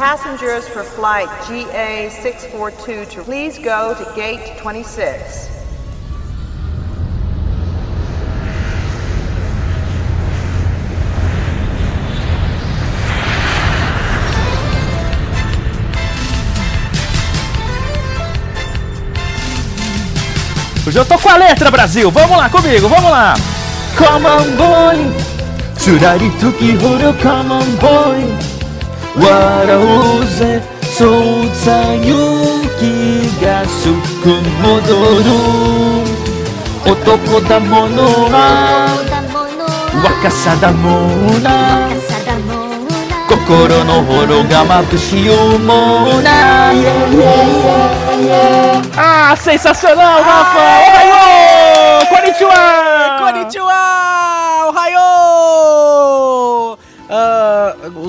Passengers for flight GA642 to please go to gate 26. Hoje eu tô com a letra, Brasil. Vamos lá comigo, vamos lá. Come on, boy. Tsurari tuki horo come on, boy. Warauze soutsa yuki ga suku modoru. Otoko da mono wa wakasa da mona. Kokoro no horo ga mabushi umona. Ah, sensacional, Rafa! Ohayou! Konnichiwa! Konnichiwa!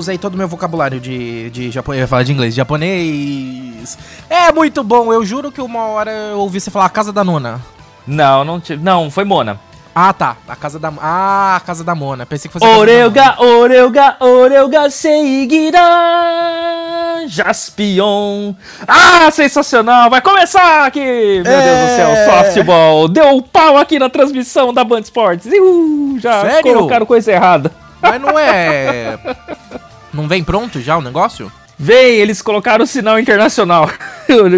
Usei todo o meu vocabulário de, de japonês. Eu ia falar de inglês, de japonês. É muito bom, eu juro que uma hora eu ouvi você falar a casa da nona. Não, não, tive- não, foi Mona. Ah, tá. A casa da. Ah, a casa da Mona. Pensei que fosse Oreuga, oreuga, oreuga, seigira, Jaspion. Ah, sensacional! Vai começar aqui! Meu Deus do céu, É. softball. Deu pau aqui na transmissão da Band Esportes. Uh, já Sério? colocaram coisa errada. Mas não é. Não vem pronto já o negócio? Vem, eles colocaram o sinal internacional.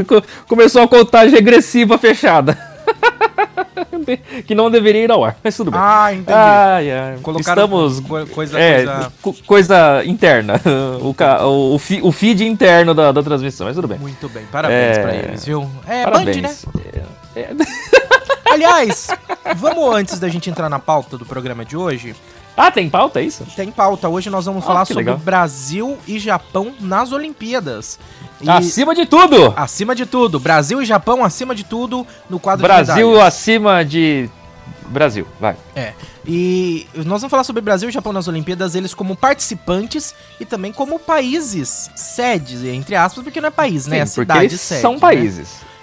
Co- Começou a contagem regressiva fechada. que não deveria ir ao ar, mas tudo bem. Ah, entendi. Ai, ai. Colocaram Estamos. co- coisa- é, coisa- co- coisa interna. O, ca- o fi- o feed interno da, da transmissão, mas tudo bem. Muito bem, parabéns É. pra eles, viu? É Parabéns. Band, né? É, é. Aliás, vamos antes da gente entrar na pauta do programa de hoje. Ah, tem pauta, é isso? Tem pauta. Hoje nós vamos Ah, falar sobre legal. Brasil e Japão nas Olimpíadas. E, Acima de tudo! acima de tudo, Brasil e Japão acima de tudo no quadro Brasil de acima de. Brasil, vai. É. E nós vamos falar sobre Brasil e Japão nas Olimpíadas, eles como participantes e também como países sedes, entre aspas, porque não é país, né? É Sim, porque cidade sede. são né?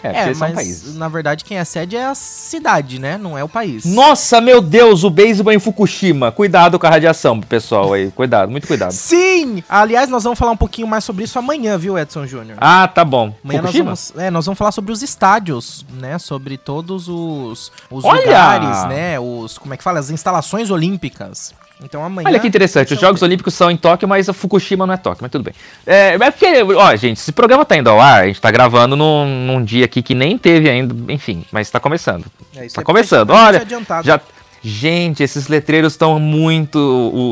É, porque É, são mas países. na verdade quem é sede é a cidade, né? Não é o país. Nossa, meu Deus, o beisebol em Fukushima. Cuidado com a radiação, pessoal aí. Cuidado, muito cuidado. Sim! Aliás, nós vamos falar um pouquinho mais sobre isso amanhã, viu, Edson Júnior? Ah, tá bom. Amanhã nós Fukushima? vamos, é, nós vamos falar sobre os estádios, né? Sobre todos os, os Olha! lugares, né? Os, como é que fala? As instalações olímpicas. Então amanhã... Olha que interessante, os Jogos Olímpicos são em Tóquio, mas a Fukushima não é Tóquio, mas tudo bem. É, é porque, ó, gente, esse programa tá indo ao ar, a gente tá gravando num, num dia aqui que nem teve ainda, enfim, mas tá começando. É, tá é começando, olha, já... Gente, esses letreiros estão muito,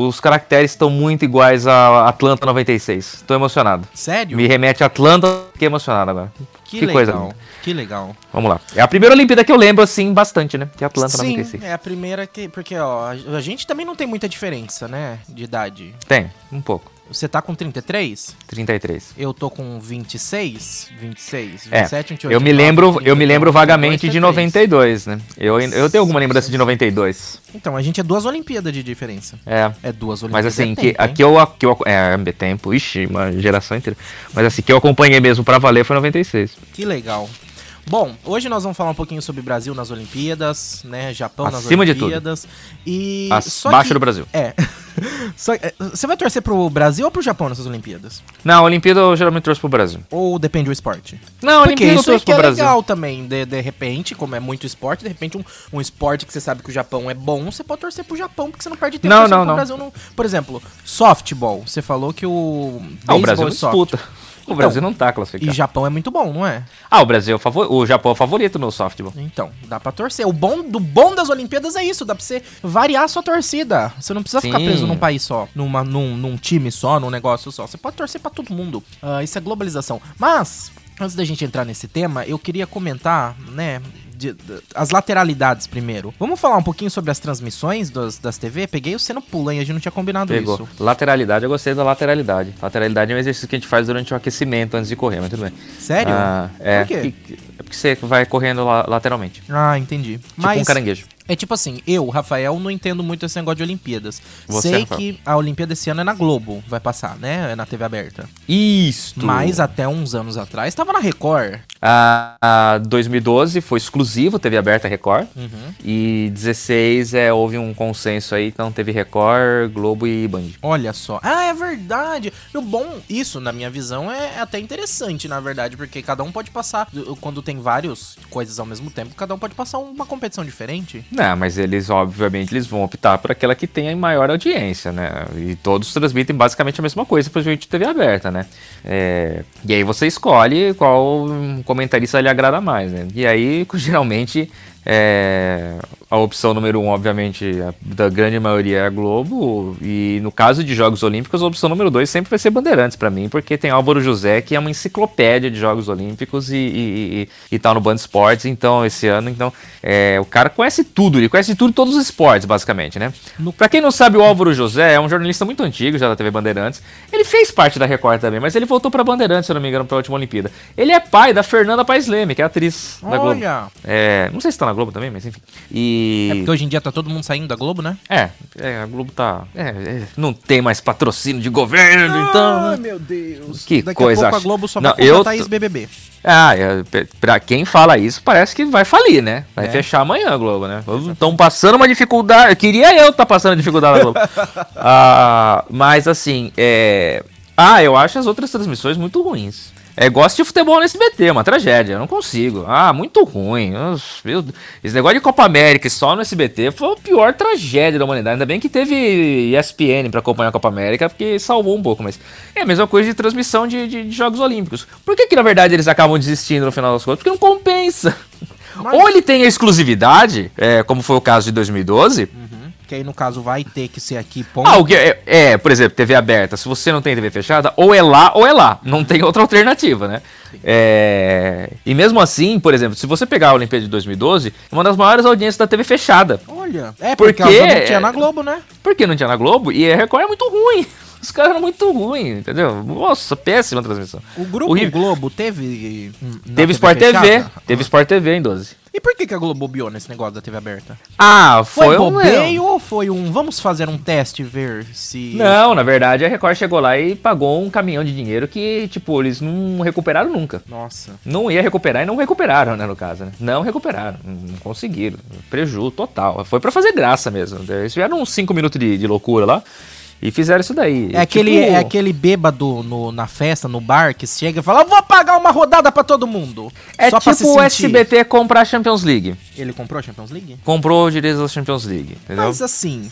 os caracteres estão muito iguais a Atlanta 96. Tô emocionado. Sério? Me remete a Atlanta, fiquei emocionado agora. Que, que legal. coisa linda. Que legal. Vamos lá. É a primeira Olimpíada que eu lembro, assim, bastante, né? Que é Atlanta Sim, 96. é a primeira que... Porque, ó, a a gente também não tem muita diferença, né? De idade. Tem, um pouco. Você tá com 33? 33. Eu tô com 26? 26, É, 27, 28, eu me 29, lembro, eu 30, me lembro 32, vagamente de 33. 92, né? Eu, eu tenho alguma lembrança de 92. Então, a gente é duas Olimpíadas de diferença. É. É duas Mas Olimpíadas. assim, é que, tempo, aqui eu, que eu. É, é tempo, ixi, uma geração inteira. Mas assim, que eu acompanhei mesmo pra valer foi 96. Que legal. Bom, hoje nós vamos falar um pouquinho sobre Brasil nas Olimpíadas, né? Japão Acima de nas Olimpíadas. E. As- Abaixo do Brasil. É. Só- é, Você vai torcer pro Brasil ou pro Japão nessas Olimpíadas? Não, a Olimpíada eu geralmente trouxe pro Brasil. Ou depende do esporte? Não, a Olimpíada eu isso aí trouxe que pro é Brasil. legal também. De, de repente, como é muito esporte, de repente um, um esporte que você sabe que o Japão é bom, você pode torcer pro Japão, porque você não perde tempo Não, não, não. Brasil. Não. Por exemplo, softball. Você falou que o. Ah, o Brasil e soft- disputa. O Brasil não tá E classificado. Japão é muito bom, não é? Ah, o Brasil é o favor... O Japão é o favorito no softball. Então, dá pra torcer. O bom do bom das Olimpíadas é isso, dá pra você variar a sua torcida. Você não precisa ficar Sim. preso num país só, numa, num, num time só, num negócio só. Você pode torcer pra todo mundo. Ah, isso é globalização. Mas, antes da gente entrar nesse tema, eu queria comentar, né, de- de- as lateralidades primeiro. Vamos falar um pouquinho sobre as transmissões das, das TV? Peguei você no pulo, hein? A gente não tinha combinado Pegou. isso. Lateralidade, eu gostei da lateralidade. Lateralidade é um exercício que a gente faz durante o aquecimento antes de correr, mas tudo bem. Sério? Ah, é. Por quê? É porque você vai correndo la- lateralmente. Ah, entendi. Tipo um caranguejo. É tipo assim, eu, Rafael, não entendo muito esse negócio de Olimpíadas. Você, Sei Rafael? que a Olimpíada esse ano é na Globo, vai passar, né? É na TV aberta. Isto. Mas até uns anos atrás tava na Record. A, a 2012 foi exclusivo, TV aberta Record. Uhum. E 16 é, houve um consenso aí, então teve Record, Globo e Band. Olha só. Ah, é verdade. E o bom, isso, na minha visão, é até interessante, na verdade, porque cada um pode passar, quando tem várias coisas ao mesmo tempo, cada um pode passar uma competição diferente. Não, mas eles, obviamente, eles vão optar por aquela que tem a maior audiência, né? E todos transmitem basicamente a mesma coisa pra gente TV aberta, né? É, e aí você escolhe qual comentarista lhe agrada mais, né? E aí, geralmente, é, a opção número um, obviamente, a, da grande maioria é a Globo. E no caso de Jogos Olímpicos, a opção número dois sempre vai ser Bandeirantes para mim, porque tem Álvaro José, que é uma enciclopédia de Jogos Olímpicos e, e, e, e tá no Band Esportes, então, esse ano. Então, é, o cara conhece tudo, ele conhece tudo, todos os esportes, basicamente, né? No... Pra quem não sabe, o Álvaro José é um jornalista muito antigo, já da TV Bandeirantes. Ele fez parte da Record também, mas ele voltou pra Bandeirantes, se eu não me engano, pra última Olimpíada. Ele é pai da Fernanda Paes Leme, que é atriz Olha. da Globo. É, não sei se tá na Globo também, mas enfim. E... É porque hoje em dia tá todo mundo saindo da Globo, né? É, é a Globo tá. É, é, não tem mais patrocínio de governo, então. Ai, meu Deus. Que Daqui coisa a pouco a Globo só Não, vai eu tô- ex-BBB. Ah, é, pra quem fala isso, parece que vai falir, né? Vai É. fechar amanhã a Globo, né? Estão passando uma dificuldade. Queria eu estar passando dificuldade na Globo. Ah, mas assim, é. Ah, eu acho as outras transmissões muito ruins. É, gosto de futebol no SBT, é uma tragédia, eu não consigo. Ah, muito ruim. Nossa, meu. Esse negócio de Copa América só no SBT foi a pior tragédia da humanidade. Ainda bem que teve ESPN pra acompanhar a Copa América, porque salvou um pouco, mas é a mesma coisa de transmissão de, de- de Jogos Olímpicos. Por que, que na verdade eles acabam desistindo no final das contas? Porque não compensa. Mas- Ou ele tem a exclusividade, é, como foi o caso de 2012. Que aí, no caso, vai ter que ser aqui, ponto. Ah, o que é, é, por exemplo, TV aberta. Se você não tem TV fechada, ou é lá ou é lá. Não tem outra alternativa, né? É, e mesmo assim, por exemplo, se você pegar a Olimpíada de 2012, é uma das maiores audiências da TV fechada. Olha. É, Porque- porque, não tinha na Globo, né? Porque não tinha na Globo e a Record é muito ruim. Os caras eram muito ruins, entendeu? Nossa, péssima transmissão. O Grupo Horrível. Globo teve... hum, Teve Sport TV, teve Sport TV em 12. E por que, que a Globo bobeou nesse negócio da TV aberta? Ah, Foi, foi, um bobeio ou foi um... Vamos fazer um teste ver se... Não, na verdade a Record chegou lá e pagou um caminhão de dinheiro que, tipo, eles não recuperaram nunca. Nossa. Não ia recuperar e não recuperaram, né, no caso, né? Não recuperaram, não conseguiram. Preju total. Foi pra fazer graça mesmo. Eles tiveram uns 5 minutos de, de loucura lá e fizeram isso daí. É aquele, Tipo, é aquele bêbado no, na festa, no bar, que chega e fala, "Eu vou pagar uma rodada pra todo mundo. É Só pra tipo se o. SBT comprar a Champions League. Ele comprou a Champions League? Comprou direitos da Champions League, entendeu? Mas assim,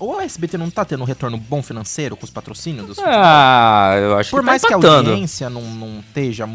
o SBT não tá tendo um retorno bom financeiro com os patrocínios dos Ah, eu acho Por que mais tá que a audiência não, não esteja.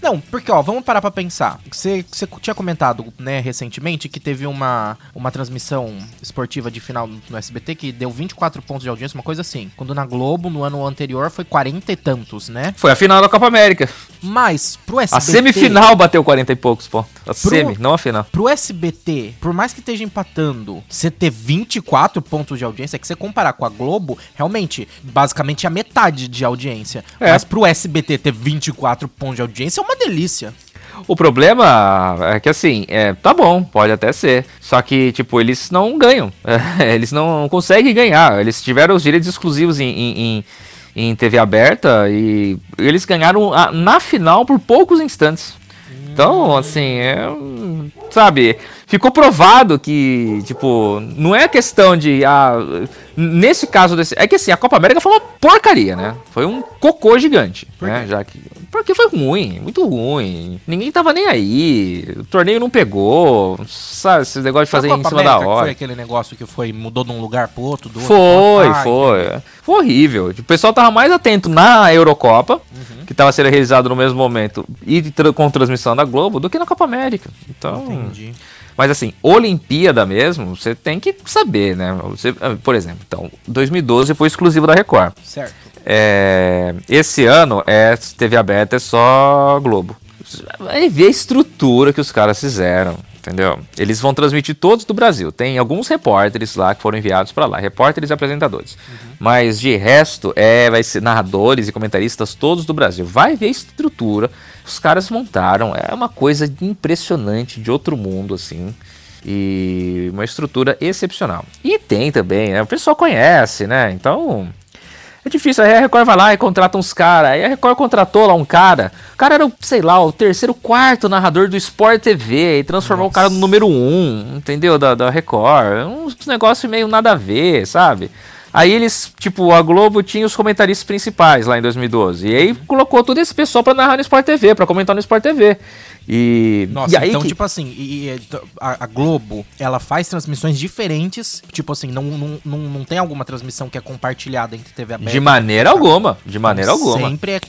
Não, porque, ó, vamos parar pra pensar. Você, você tinha comentado, né, recentemente, que teve uma, uma transmissão esportiva de final no SBT que deu 24 pontos de audiência, uma coisa assim. Quando na Globo, no ano anterior, foi 40 e tantos, né? Foi a final da Copa América. Mas pro SBT. A semifinal bateu 40 e poucos pontos. A semi, não a final. Pro SBT, por mais que esteja empatando, você ter 24 pontos de audiência, é que você comparar com a Globo, realmente, basicamente a metade de audiência. É. Mas pro SBT ter 24 pontos de audiência é uma delícia. O problema é que assim, é, tá bom, pode até ser. Só que, tipo, eles não ganham. É, eles não conseguem ganhar. Eles tiveram os direitos exclusivos em, em, em- em TV aberta e eles ganharam a- na final por poucos instantes. Então, assim, é. Sabe, ficou provado que, tipo, não é questão de. Ah, nesse caso desse. É que assim, a Copa América foi uma porcaria, né? Foi um cocô gigante. Por né? Já que. Porque foi ruim, muito ruim. Ninguém tava nem aí. O torneio não pegou. Sabe, esse negócio de fazer em cima América, da hora. Foi aquele negócio que foi, mudou de um lugar pro outro, do outro Foi, outro. foi. Foi horrível. O pessoal tava mais atento na Eurocopa, Uhum. que tava sendo realizado no mesmo momento, e com transmissão da Globo, do que na Copa América. Então. Entendi. Mas assim, Olimpíada mesmo, você tem que saber, né? Você, ah, por exemplo, então, 2012 foi exclusivo da Record. Certo. É, esse ano é TV aberta, é só Globo. Vai ver a estrutura que os caras fizeram, entendeu? Eles vão transmitir todos do Brasil. Tem alguns repórteres lá que foram enviados pra lá, repórteres e apresentadores. Mas de resto, é, vai ser narradores e comentaristas todos do Brasil. Vai ver a estrutura os caras montaram. É uma coisa impressionante, de outro mundo, assim. E uma estrutura excepcional. E tem também, né? O pessoal conhece, né? Então. É difícil, aí a Record vai lá e contrata uns caras. Aí a Record contratou lá um cara. O cara era, sei lá, o terceiro, quarto narrador do Sport TV. E transformou Nossa. o cara no número um, entendeu? Da, da Record. Uns negócios meio nada a ver, sabe? Aí eles, tipo, a Globo tinha os comentaristas principais lá em 2012. E aí colocou todo esse pessoal pra narrar no Sport TV, pra comentar no Sport TV. E, Nossa, e aí então, que... tipo assim, e, a, a, Globo, ela faz transmissões diferentes. Tipo assim, não, não, não, não tem alguma transmissão que é compartilhada entre TV aberta. De maneira alguma. De maneira então, alguma. Sempre é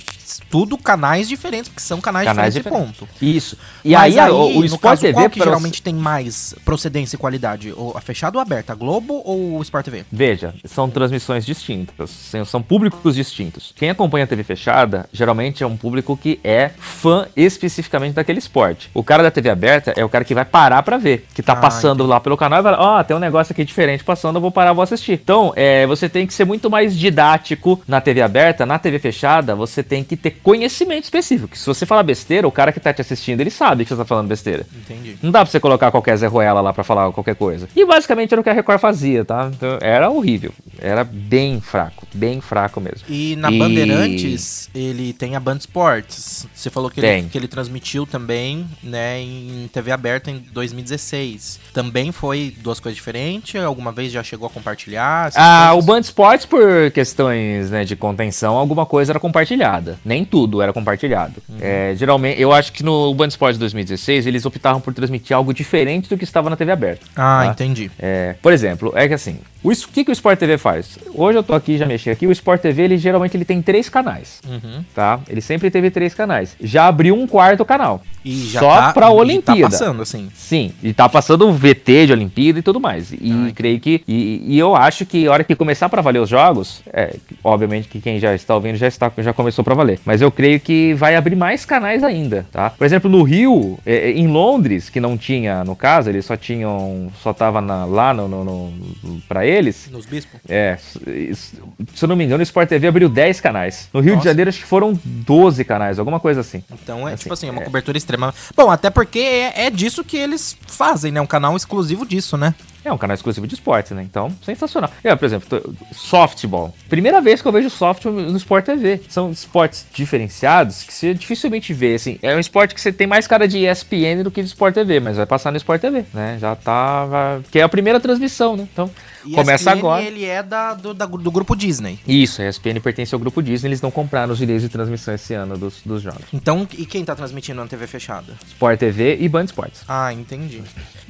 tudo canais diferentes, porque são canais, canais diferentes, diferentes. ponto. Isso. E Mas aí, aí o, o Sport caso, TV. Qual que geralmente tem mais procedência e qualidade? A fechada ou aberta? A Globo ou o Sport TV? Veja, são transmissões distintas. São públicos distintos. Quem acompanha a TV fechada, geralmente é um público que é fã especificamente daquele esporte. O cara da TV aberta é o cara que vai parar para ver, que tá ah, passando entendi. lá pelo canal e vai, ó, oh, tem um negócio aqui diferente passando, eu vou parar, vou assistir. Então, é, você tem que ser muito mais didático na TV aberta, na TV fechada, você tem que ter conhecimento específico. Se você falar besteira, o cara que tá te assistindo, ele sabe que você tá falando besteira. Entendi. Não dá pra você colocar qualquer Zé Ruela lá pra falar qualquer coisa. E basicamente era o que a Record fazia, tá? Então, era horrível. Era bem fraco, bem fraco mesmo. E na e... Bandeirantes, ele tem a Band Sports. Você falou que ele, que ele transmitiu também também, né, em TV aberta em 2016. Também foi duas coisas diferentes? Alguma vez já chegou a compartilhar? Ah, coisas? o Band Sports, por questões né, de contenção, alguma coisa era compartilhada. Nem tudo era compartilhado. Uhum. É, geralmente, eu acho que no Band Sports 2016 eles optaram por transmitir algo diferente do que estava na TV aberta. Ah, tá? entendi. É, por exemplo, é que assim, o que, que o Sport TV faz? Hoje eu tô aqui, já mexi aqui, o Sport TV, ele geralmente ele tem três canais, uhum. tá? Ele sempre teve três canais. Já abriu um quarto canal. E já só tá, pra Olimpíada. E tá passando, assim. Sim, e tá passando o VT de Olimpíada e tudo mais. E Ai. creio que. E, e, eu acho que a hora que começar para valer os jogos, é, obviamente que quem já está ouvindo já, está, já começou para valer. Mas eu creio que vai abrir mais canais ainda, tá? Por exemplo, no Rio, é, é em Londres, que não tinha, no caso, eles só tinham. Só tava na, lá no, no, no, pra eles. Nos bispos? É. Se eu não me engano, o Sport TV abriu 10 canais. No Rio Nossa. de Janeiro, acho que foram 12 canais, alguma coisa assim. Então é assim, tipo assim, é uma é. cobertura extrema Bom, até porque é, é disso que eles fazem, né? Um canal exclusivo disso, né? É um canal exclusivo de esportes, né? Então, sensacional. Eu, por exemplo, softball. Primeira vez que eu vejo softball no Sport TV. São esportes diferenciados que você dificilmente vê, assim. É um esporte que você tem mais cara de ESPN do que de Sport TV, mas vai passar no Sport TV, né? Já tá... Que é a primeira transmissão, né? Então, começa ESPN, agora. ele é da, do, da, do grupo Disney. Isso, a ESPN pertence ao grupo Disney. Eles não compraram os direitos de transmissão esse ano dos, dos jogos. Então, e quem tá transmitindo na TV fechada? Sport TV e Band Sports. Ah, entendi.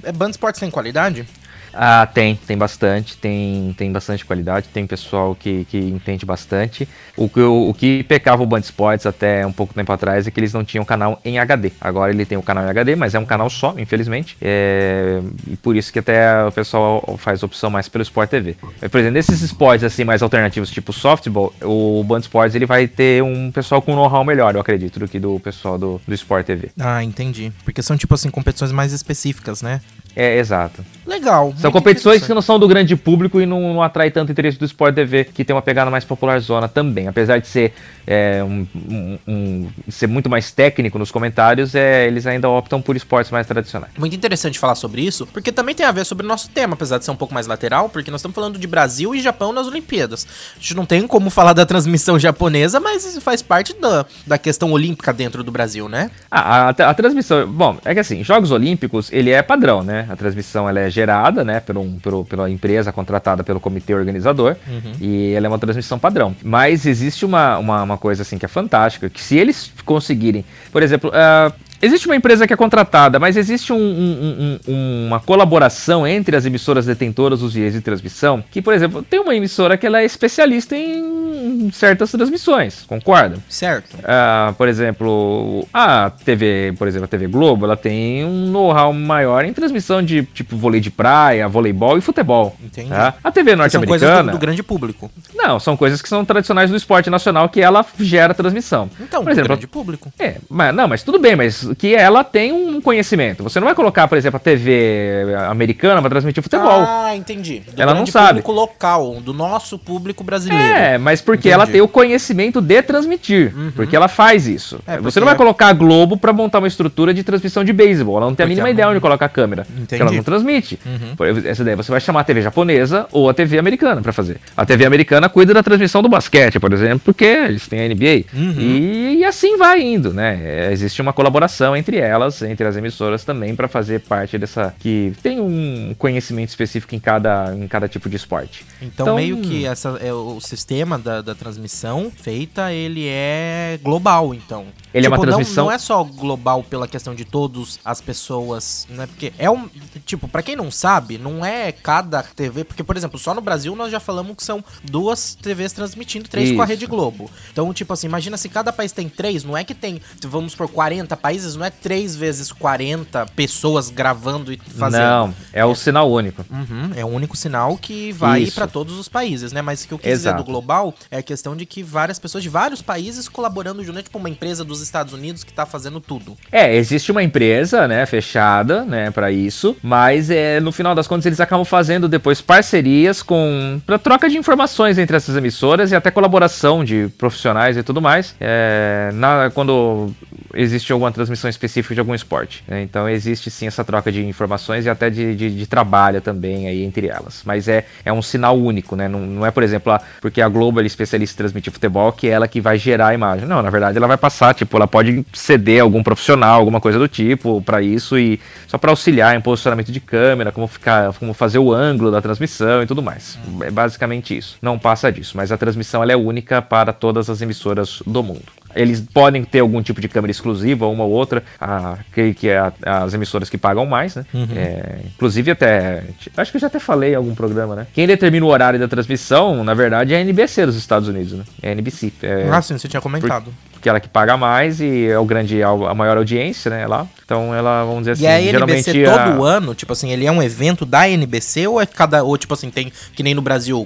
É, Band Sports tem qualidade? Ah, tem, tem bastante, tem, tem bastante qualidade, tem pessoal que, que entende bastante. O que, o, o que pecava o Band Sports até um pouco tempo atrás é que eles não tinham canal em HD. Agora ele tem o um canal em HD, mas é um canal só, infelizmente. É, e por isso que até o pessoal faz opção mais pelo Sport TV. Por exemplo, nesses esportes assim mais alternativos, tipo softball, o Band Sports ele vai ter um pessoal com know-how melhor, eu acredito, do que do pessoal do, do Sport TV. Ah, entendi. Porque são tipo assim competições mais específicas, né? É, exato. Legal. São competições que não são do grande público e não, não atrai tanto interesse do Sport TV, que tem uma pegada mais popular zona também. Apesar de ser, é, um, um, um, ser muito mais técnico nos comentários, é, eles ainda optam por esportes mais tradicionais. Muito interessante falar sobre isso, porque também tem a ver sobre o nosso tema, apesar de ser um pouco mais lateral, porque nós estamos falando de Brasil e Japão nas Olimpíadas. A gente não tem como falar da transmissão japonesa, mas isso faz parte da, da questão olímpica dentro do Brasil, né? Ah, a, a, a transmissão, bom, é que assim, Jogos Olímpicos, ele é padrão, né? A transmissão ela é gerada, né, por um, por, pela empresa contratada pelo comitê organizador uhum. e ela é uma transmissão padrão. Mas existe uma, uma, uma, coisa assim que é fantástica, que se eles conseguirem, por exemplo, uh, Existe uma empresa que é contratada, mas existe um, um, um, uma colaboração entre as emissoras detentoras dos direitos de transmissão, que, por exemplo, tem uma emissora que ela é especialista em certas transmissões, concorda? Certo. Uh, por exemplo, a TV, por exemplo, a TV Globo, ela tem um know-how maior em transmissão de, tipo, vôlei de praia, voleibol e futebol. Entendi. Tá? A TV norte-americana... São coisas do, do, grande público. Não, são coisas que são tradicionais do esporte nacional que ela gera transmissão. Então, por exemplo, grande público. É, mas, não, mas tudo bem, mas que ela tem um conhecimento. Você não vai colocar, por exemplo, a TV americana para transmitir futebol. Ah, entendi. Do Ela não sabe. público local, do nosso público brasileiro. É, mas porque Entendi. ela tem o conhecimento de transmitir. Porque ela faz isso. É, Você não vai colocar a Globo pra montar uma estrutura de transmissão de beisebol. Ela não tem a mínima ela ideia não- onde colocar a câmera. Porque Entendi. ela não transmite. Uhum. Essa daí você vai chamar a TV japonesa ou a TV americana pra fazer. A TV americana cuida da transmissão do basquete, por exemplo, porque eles têm a NBA. Uhum. E, e assim vai indo, né? É, existe uma colaboração entre elas, entre as emissoras também, pra fazer parte dessa. que tem um conhecimento específico em cada, em cada tipo de esporte. Então, Então- meio que essa, é o sistema da, da transmissão feita, ele é global, então. Ele é uma não- transmissão- Não, é só global pela questão de todas as pessoas, né? Porque é um. Tipo, pra quem não sabe, não é cada TV. Porque, por exemplo, só no Brasil nós já falamos que são duas TVs transmitindo, três com a Isso. Rede Globo. Então, tipo assim, imagina se cada país tem três, não é que tem, vamos por 40 países, não é três vezes 40 pessoas gravando e fazendo. Não, é o sinal único. Uhum, é o único sinal que vai pra todos os países, né? Mas o que eu quis dizer Exato. do global é a questão de que várias pessoas de vários países colaborando junto, é tipo uma empresa dos Estados Unidos que tá fazendo tudo. É, existe uma empresa, né, fechada, né, para isso, mas é, no final das contas eles acabam fazendo depois parcerias com para troca de informações entre essas emissoras e até colaboração de profissionais e tudo mais. É, na, quando existe alguma transmissão específica de algum esporte. né? Então existe sim essa troca de informações e até de, de, de trabalho também aí entre elas. Mas é, é um sinal único, né? Não, não é, por exemplo, a- porque a Globo é especialista em transmitir futebol que é ela que vai gerar a imagem. Não, na verdade ela vai passar, tipo, ela pode ceder algum profissional, alguma coisa do tipo para isso e só para auxiliar em posicionamento de câmera, como ficar, como fazer o ângulo da transmissão e tudo mais. É basicamente isso. Não passa disso, mas a transmissão ela é única para todas as emissoras do mundo. Eles podem ter algum tipo de câmera exclusiva, uma ou outra, a, que, que é a- as emissoras que pagam mais, né? É, inclusive até. Acho que eu já até falei em algum programa, né? Quem determina o horário da transmissão, na verdade, é a NBC dos Estados Unidos, né? É a NBC. É, ah, sim, você tinha comentado. porque ela que paga mais e é o grande, a maior audiência, né? Lá. Então ela, vamos dizer assim, e a NBC geralmente. todo a- ano, tipo assim, ele é um evento da NBC ou é cada. Ou tipo assim, tem que nem no Brasil,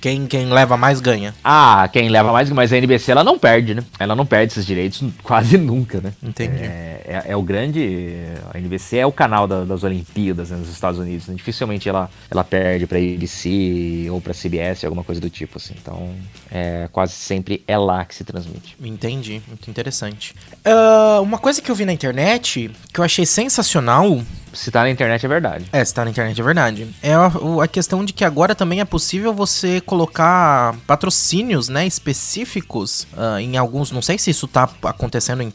quem, quem leva mais ganha? Ah, quem leva mais, mas a NBC ela não perde, né? Ela não perde esses direitos quase nunca, né? Entendi. É, é- é o grande. A NBC é o canal da- das Olimpíadas né, nos Estados Unidos. né? Dificilmente ela, ela perde pra ABC ou pra CBS, alguma coisa do tipo, assim. Então, é, quase sempre é lá que se transmite. Entendi, muito interessante. Ah, uma coisa que eu vi na internet que eu achei sensacional Se tá na internet é verdade. É, se tá na internet é verdade. É a, a questão de que agora também é possível você colocar patrocínios, né, específicos ah, em alguns. Não sei se isso tá acontecendo em-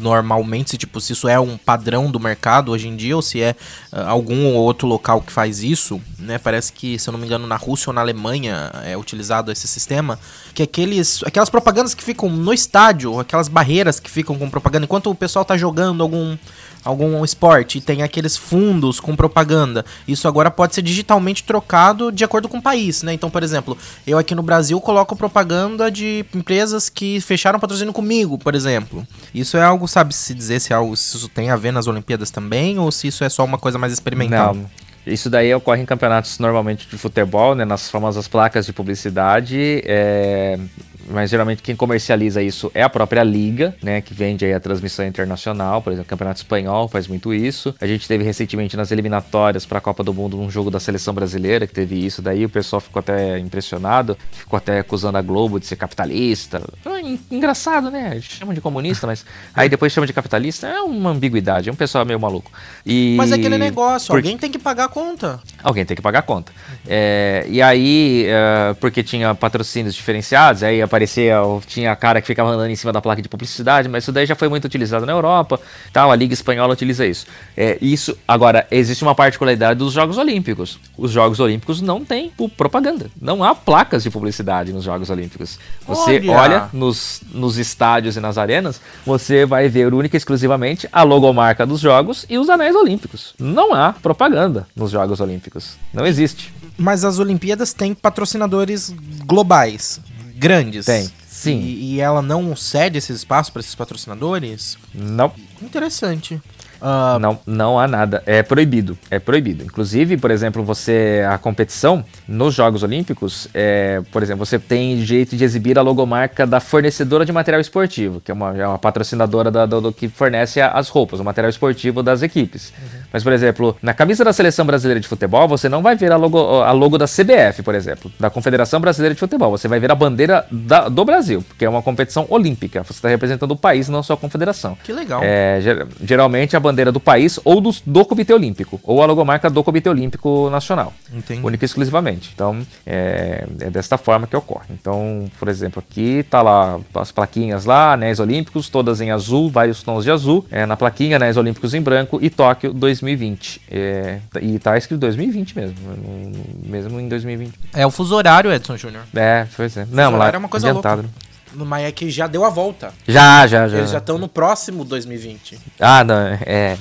normalmente, se, tipo, se isso é um padrão do mercado hoje em dia ou se é ah, algum ou outro local que faz isso, né? Parece que, se eu não me engano, na Rússia ou na Alemanha é utilizado esse sistema. Que aqueles, aquelas propagandas que ficam no estádio, aquelas barreiras que ficam com propaganda, enquanto o pessoal tá jogando algum algum esporte e tem aqueles fundos com propaganda. Isso agora pode ser digitalmente trocado de acordo com o país, né? Então, por exemplo, eu aqui no Brasil coloco propaganda de empresas que fecharam patrocínio comigo, por exemplo. Isso é algo, sabe se dizer se, é algo, se isso tem a ver nas Olimpíadas também ou se isso é só uma coisa mais experimental? Não. Isso daí ocorre em campeonatos normalmente de futebol, né? Nas famosas placas de publicidade. é, Mas geralmente quem comercializa isso é a própria liga, né? Que vende aí a transmissão internacional. Por exemplo, o Campeonato Espanhol faz muito isso. A gente teve recentemente nas eliminatórias para a Copa do Mundo um jogo da seleção brasileira que teve isso. Daí o pessoal ficou até impressionado, ficou até acusando a Globo de ser capitalista. En- Engraçado, né? Chamam de comunista, mas aí depois chamam de capitalista. É uma ambiguidade, é um pessoal meio maluco. E... Mas é aquele negócio, Por- alguém tem que pagar a conta. Alguém tem que pagar a conta. É, e aí, é, porque tinha patrocínios diferenciados, aí aparecia, tinha cara que ficava andando em cima da placa de publicidade, mas isso daí já foi muito utilizado na Europa, tal, a Liga Espanhola utiliza isso. É, isso, agora, existe uma particularidade dos Jogos Olímpicos. Os Jogos Olímpicos não têm propaganda, não há placas de publicidade nos Jogos Olímpicos. Você Olha! olha nos, nos estádios e nas arenas, você vai ver única e exclusivamente a logomarca dos Jogos e os anéis olímpicos. Não há propaganda nos Jogos Olímpicos. Não existe. Mas as Olimpíadas têm patrocinadores globais, grandes. Tem, sim. E, e ela não cede esse espaço para esses patrocinadores? Não. Interessante. Ah, Não, não há nada. É proibido. É proibido. Inclusive, por exemplo, você. A competição nos Jogos Olímpicos, é, por exemplo, você tem jeito de exibir a logomarca da fornecedora de material esportivo, que é uma, é uma patrocinadora da- do, do que fornece as roupas, o material esportivo das equipes. Mas, por exemplo, na camisa da seleção brasileira de futebol, você não vai ver a logo, a logo da CBF, por exemplo, da Confederação Brasileira de Futebol. Você vai ver a bandeira da- do Brasil, porque é uma competição olímpica. Você está representando o país, não só a confederação. Que legal. É, ger- geralmente a bandeira do país ou do, do Comitê Olímpico, ou a logomarca do Comitê Olímpico Nacional. Entendi. Única e exclusivamente. Então, é, é desta forma que ocorre. Então, por exemplo, aqui tá lá as plaquinhas lá, anéis olímpicos, todas em azul, vários tons de azul. É, na plaquinha, anéis olímpicos em branco e Tóquio 2020. É, e tá escrito 2020 mesmo, no- mesmo em 2020. É o fuso horário, Edson Júnior. É, pois é. Não, lá é uma coisa adiantado, louca. Né? Mas é que já deu a volta. Já, já, já. Eles já estão no próximo 2020. Ah, não, é,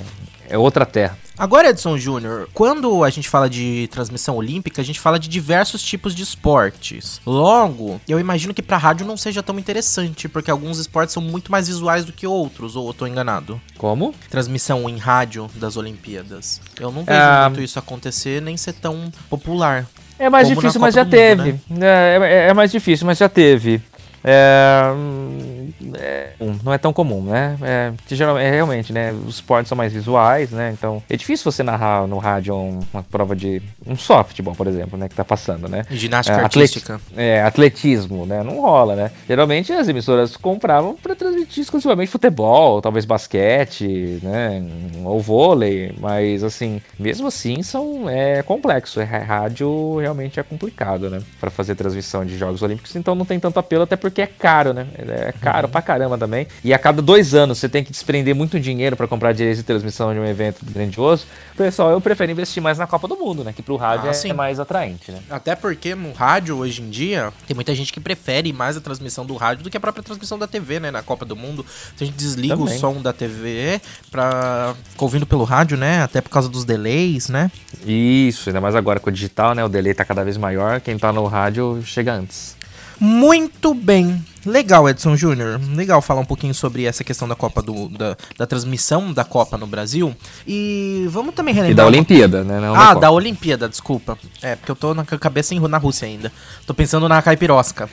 é outra terra. Agora, Edson Júnior, quando a gente fala de transmissão olímpica, a gente fala de diversos tipos de esportes. Logo, eu imagino que pra rádio não seja tão interessante, porque alguns esportes são muito mais visuais do que outros, ou eu tô enganado? Como? Transmissão em rádio das Olimpíadas. Eu não vejo Ah. muito isso acontecer, nem ser tão popular. É mais difícil, mas já do Mundo, teve. É, é- é mais difícil, mas já teve. É, hum, é, não é tão comum, né? É, que geral- é, realmente, né? Os esportes são mais visuais, né? Então é difícil você narrar no rádio um- uma prova de um futebol, por exemplo, né? Que tá passando, né? Ginástica É, artística. É, atletismo, né? Não rola, né? Geralmente as emissoras compravam para transmitir exclusivamente futebol, talvez basquete, né? Ou vôlei, mas assim, mesmo assim são é complexo. É, rádio realmente é complicado, né? Para fazer transmissão de Jogos Olímpicos, então não tem tanto apelo, até porque é caro, né? É caro pra caramba também. E a cada dois anos você tem que desprender muito dinheiro para comprar direitos de transmissão de um evento grandioso. Pessoal, eu prefiro investir mais na Copa do Mundo, né? Que pro rádio Ah, é, sim. é mais atraente, né? Até porque no rádio, hoje em dia, tem muita gente que prefere mais a transmissão do rádio do que a própria transmissão da TV, né? Na Copa do Mundo. A gente desliga Também. o som da TV pra ficar ouvindo pelo rádio, né? Até por causa dos delays, né? Isso, ainda mais agora com o digital, né? O delay tá cada vez maior. Quem tá no rádio chega antes. Muito bem. Legal, Edson Júnior. Legal falar um pouquinho sobre essa questão da Copa do. da, da transmissão da Copa no Brasil. E vamos também relembrar. E da Olimpíada, né? Não Ah, Copa. da Olimpíada, desculpa. É, porque eu tô na cabeça em, na Rússia ainda. Tô pensando na caipirosca.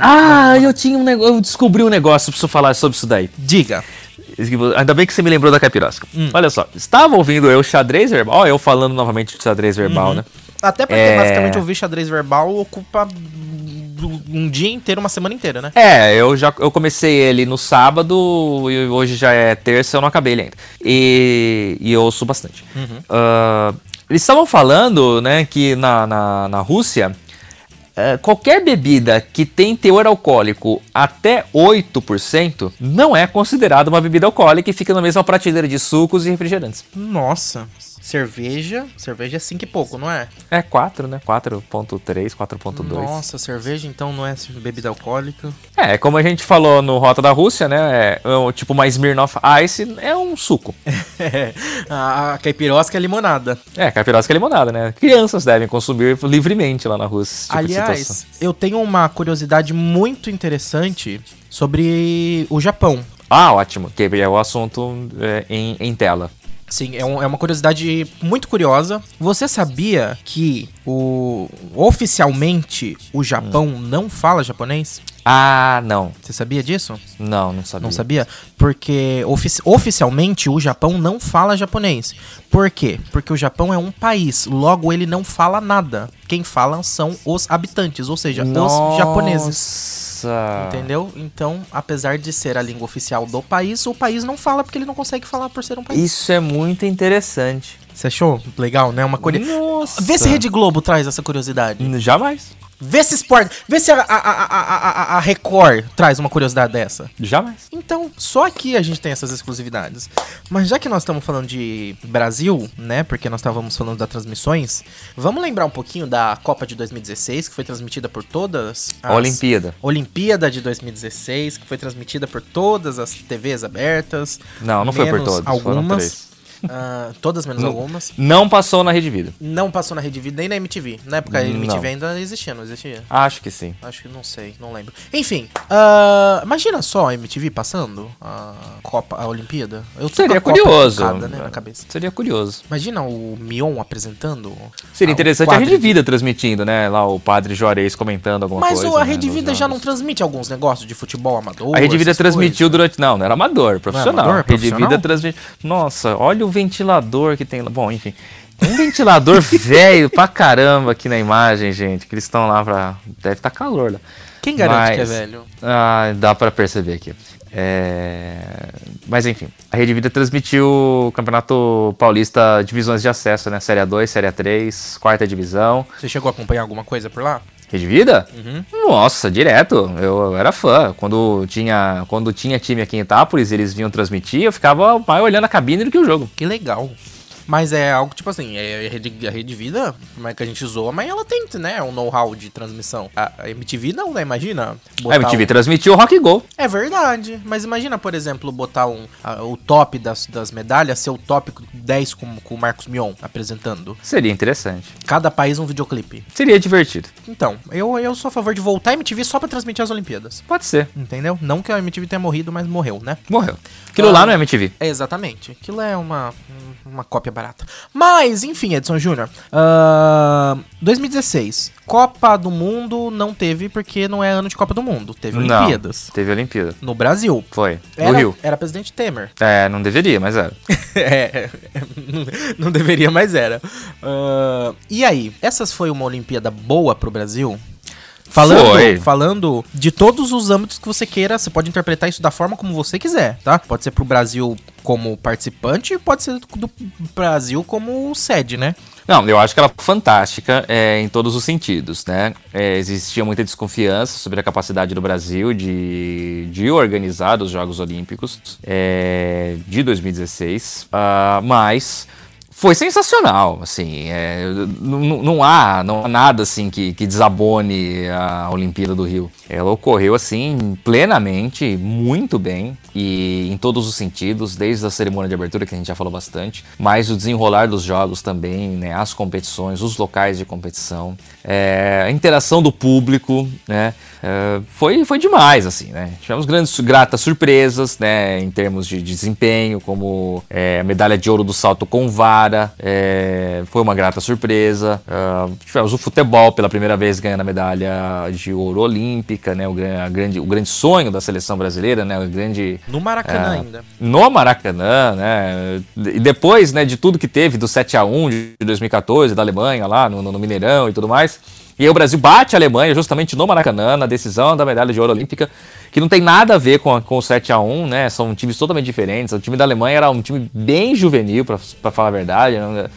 Ah, eu tinha um negócio. Eu descobri um negócio, preciso falar sobre isso daí. Diga. Ainda bem que você me lembrou da capirosca. Hum. Olha só, estava ouvindo eu xadrez verbal. Ó, eu falando novamente de xadrez verbal, né? Até porque É. basicamente ouvir xadrez verbal ocupa um dia inteiro, uma semana inteira, né? É, eu já eu comecei ele no sábado e hoje já é terça, eu não acabei ele ainda. E, e eu ouço bastante. Ah, eles estavam falando, né, que na, na, na Rússia, eh, qualquer bebida que tem teor alcoólico até 8% não é considerada uma bebida alcoólica e fica na mesma prateleira de sucos e refrigerantes. Nossa. Cerveja. Cerveja é 5 e pouco, não é? É 4, né? 4.3, 4.2. Nossa, cerveja então não é bebida alcoólica. É, como a gente falou no Rota da Rússia, né? É, é um- tipo uma Smirnoff Ice é um suco. a, a caipirosca é limonada. É, caipirosca é limonada, né? Crianças devem consumir livremente lá na Rússia. tipo. Aliás, eu tenho uma curiosidade muito interessante sobre o Japão. Ah, ótimo. Que é o assunto é, em, em tela. Sim, é, um- é uma curiosidade muito curiosa. Você sabia que o oficialmente o Japão não fala japonês? Ah, não. Você sabia disso? Não, não sabia. Não sabia? Porque ofici- oficialmente o Japão não fala japonês. Por quê? Porque o Japão é um país, logo ele não fala nada. Quem fala são os habitantes, ou seja, os japoneses. Nossa. Entendeu? Então, apesar de ser a língua oficial do país, o país não fala porque ele não consegue falar por ser um país. Isso é muito interessante. Você achou legal, né? Uma curiosidade. Nossa. Vê se Rede Globo traz essa curiosidade. Jamais. Vê se Sport. Vê se a, a, a, a, Record traz uma curiosidade dessa. Jamais. Então, só aqui a gente tem essas exclusividades. Mas já que nós estamos falando de Brasil, né? Porque nós estávamos falando das transmissões, vamos lembrar um pouquinho da Copa de 2016, que foi transmitida por todas A Olimpíada. Olimpíada de 2016, que foi transmitida por todas as TVs abertas. Não, não foi por. Foram Algumas. Ah, todas menos Não. algumas. Não passou na Rede Vida. Não passou na Rede Vida nem na MTV. Na época a Não. MTV ainda existia, não existia? Acho que sim. Acho que não sei, não lembro. Enfim, ah, imagina só a MTV passando a Copa, a Olimpíada. Eu Seria curioso. né, na cabeça. Seria curioso. Imagina o Mion apresentando. Seria interessante a Rede Vida transmitindo, né? Lá o padre Juarez comentando alguma Mas coisa. o- a né, Rede nos Vida já não transmite alguns negócios de futebol amador? A Rede Vida transmitiu coisas? durante. Não, não era amador, profissional. amador, a Rede profissional? Vida transmitiu. Nossa, olha o ventilador que tem lá. Bom, enfim. Um ventilador velho pra caramba aqui na imagem, gente. Que eles estão lá pra. Deve estar calor lá. Quem garante que é Mas- velho? Ah, dá pra perceber aqui. É, Mas enfim, a Rede Vida transmitiu o Campeonato Paulista Divisões de Acesso, né? Série A2, Série A3, quarta divisão. Você chegou a acompanhar alguma coisa por lá? Rede Vida? Uhum. Nossa, direto. Eu, eu era fã. Quando tinha, quando tinha time aqui em Itápolis, eles vinham transmitir, eu ficava mais olhando a cabine do que o jogo. Que legal. Mas é algo tipo assim, é a rede, a rede vida, como é que a gente zoa, mas ela tem, né, um know-how de transmissão. A, a MTV não, né? Imagina. A MTV um- transmitiu o Rock Go. É verdade. Mas imagina, por exemplo, botar um, a- o top das, das medalhas, ser o top 10 com, com o Marcos Mion apresentando. Seria interessante. Cada país um videoclipe. Seria divertido. Então, eu, eu sou a favor de voltar a MTV só pra transmitir as Olimpíadas. Pode ser. Entendeu? Não que a MTV tenha morrido, mas morreu, né? Morreu. Aquilo Ah. lá não é MTV. É, exatamente. Aquilo é uma, uma cópia barata. Mas, enfim, Edson Júnior. ah, 2016. Copa do Mundo não teve porque não é ano de Copa do Mundo. Teve Não. Olimpíadas. Teve Olimpíada. No Brasil. Foi. No Era, Rio. era presidente Temer. É, não deveria, mas era. é, não, não deveria, mas era. Ah, e aí, essas foi uma Olimpíada boa pro Brasil? Falando, Foi. falando de todos os âmbitos que você queira, você pode interpretar isso da forma como você quiser, tá? Pode ser pro Brasil como participante, pode ser do Brasil como sede, né? Não, eu acho que ela foi fantástica é, em todos os sentidos, né? É, existia muita desconfiança sobre a capacidade do Brasil de, de organizar os Jogos Olímpicos é, de 2016, ah, mas foi sensacional, assim, é, não, há, não há nada assim que, que desabone a Olimpíada do Rio. Ela ocorreu assim plenamente, muito bem e em todos os sentidos, desde a cerimônia de abertura que a gente já falou bastante, mas o desenrolar dos jogos também, né, as competições, os locais de competição, é, a interação do público, né, é, foi, foi demais, assim, né. Tivemos grandes, gratas surpresas, né, em termos de desempenho, como é, a medalha de ouro do salto com vara, é, foi uma grata surpresa. Ah, tivemos o futebol pela primeira vez ganhando a medalha de ouro olímpica, né, o, grande, o grande sonho da seleção brasileira, né, o grande No Maracanã É. ainda. no Maracanã, né? E depois, né, de tudo que teve do 7 a 1 de 2014 da Alemanha lá no, no Mineirão e tudo mais. E aí o Brasil bate a Alemanha justamente no Maracanã, na decisão da medalha de ouro olímpica, que não tem nada a ver com, a- com o 7 a 1 né? São times totalmente diferentes. O time da Alemanha era um time bem juvenil, pra falar a verdade. Não,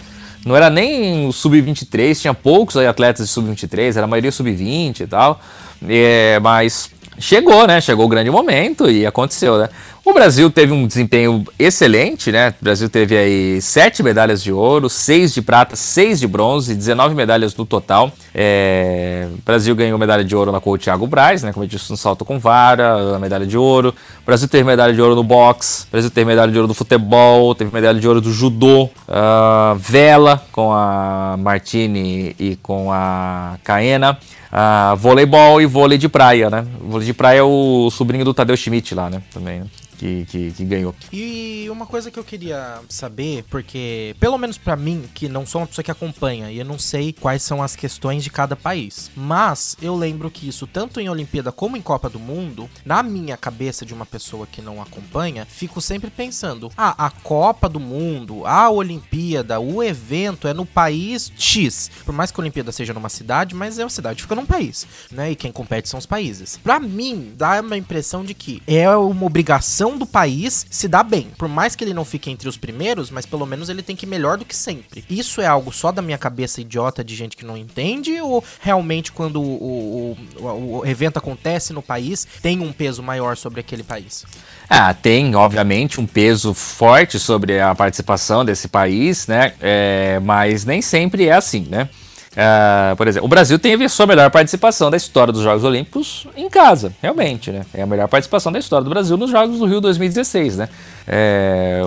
não era nem o sub-23, tinha poucos atletas de sub-23, era a maioria sub-20 e tal. É, mas chegou, né? Chegou o grande momento e aconteceu, né? O Brasil teve um desempenho excelente, né? O Brasil teve aí sete medalhas de ouro, seis de prata, seis de bronze, 19 medalhas no total. É, O Brasil ganhou medalha de ouro na com o Thiago Braz, né? Como eu disse, no salto com vara, a medalha de ouro. O Brasil teve medalha de ouro no boxe, o Brasil teve medalha de ouro no futebol, teve medalha de ouro do judô, ah, vela com a Martini e com a Caena. Ah, voleibol e vôlei de praia, né? Vôlei de praia é o sobrinho do Tadeu Schmidt lá, né? Também, né? Que, que, que ganhou. E uma coisa que eu queria saber, porque, pelo menos pra mim, que não sou uma pessoa que acompanha, e eu não sei quais são as questões de cada país, mas eu lembro que isso, tanto em Olimpíada como em Copa do Mundo, na minha cabeça de uma pessoa que não acompanha, fico sempre pensando: ah, a Copa do Mundo, a Olimpíada, o evento é no país X. Por mais que a Olimpíada seja numa cidade, mas é uma cidade fica num país, né? E quem compete são os países. Pra mim, dá uma impressão de que é uma obrigação do país se dar bem. Por mais que ele não fique entre os primeiros, mas pelo menos ele tem que ir melhor do que sempre. Isso é algo só da minha cabeça idiota de gente que não entende? Ou realmente quando o, o, o- o evento acontece no país, tem um peso maior sobre aquele país? Ah, tem, obviamente, um peso forte sobre a participação desse país, né? É, mas nem sempre é assim, né? Uh, por exemplo, o Brasil teve a sua melhor participação da história dos Jogos Olímpicos em casa, realmente, né? É a melhor participação da história do Brasil nos Jogos do Rio 2016, né? É,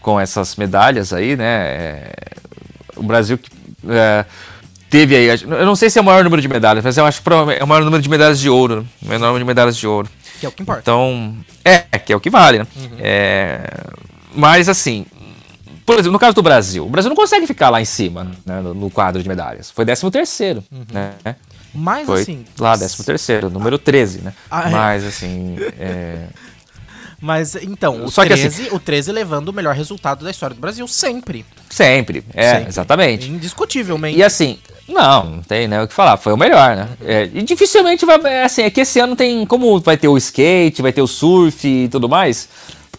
com essas medalhas aí, né? É, o Brasil é, teve aí, eu não sei se é o maior número de medalhas, mas eu acho que é o maior número de medalhas de ouro, né? o menor número de medalhas de ouro. Que é o que importa. Então, é, que é o que vale, né? Uhum. É, mas assim, por exemplo, no caso do Brasil, o Brasil não consegue ficar lá em cima, né, no quadro de medalhas. Foi 13 terceiro, uhum. né? Mas Foi assim. Lá, 13 terceiro, número 13, né? Ah, é. Mas assim. É... Mas então, o, Só 13, que, assim, o 13 levando o melhor resultado da história do Brasil, sempre. Sempre, é, sempre. exatamente. Indiscutivelmente. E assim, não, não tem né, o que falar, foi o melhor, né? É, e dificilmente vai. É, assim, é que esse ano tem. Como vai ter o skate, vai ter o surf e tudo mais